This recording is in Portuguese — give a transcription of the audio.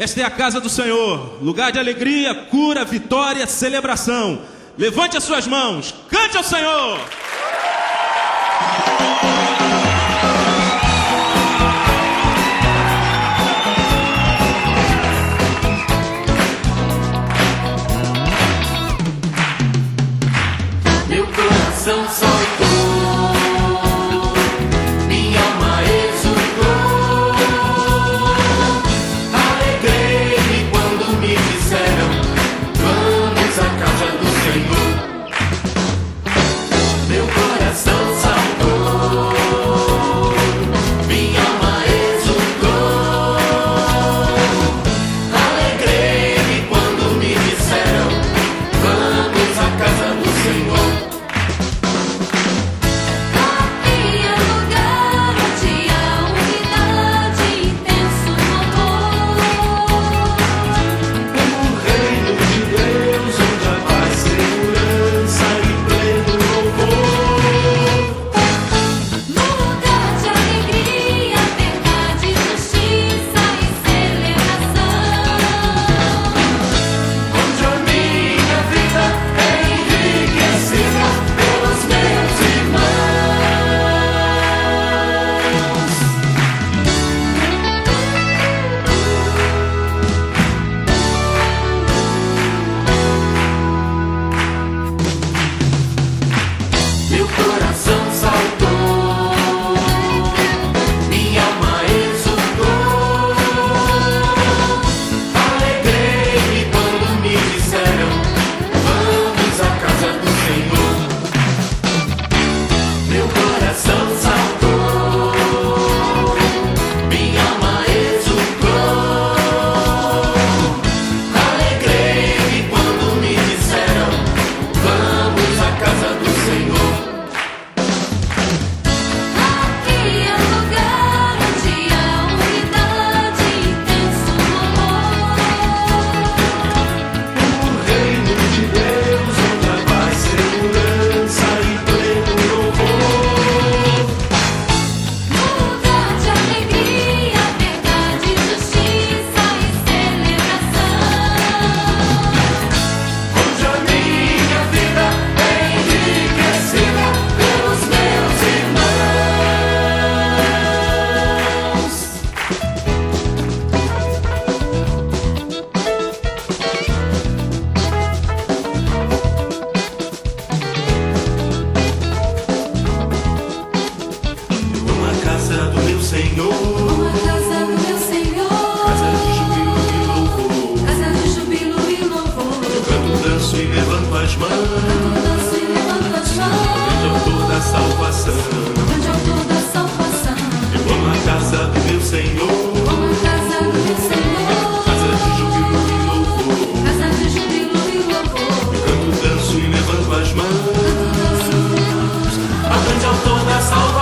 Esta é a casa do Senhor, lugar de alegria, cura, vitória, celebração. Levante as suas mãos, cante ao Senhor. Meu coração só as mãos. Grande autor da salvação. Grande autor da salvação. Eu amo a casa do meu Senhor. Amo a casa do Senhor. Casa de júbilo e louvor. Casa de. Eu canto, danço e levanto as mãos. Canto, danço e. A salvação.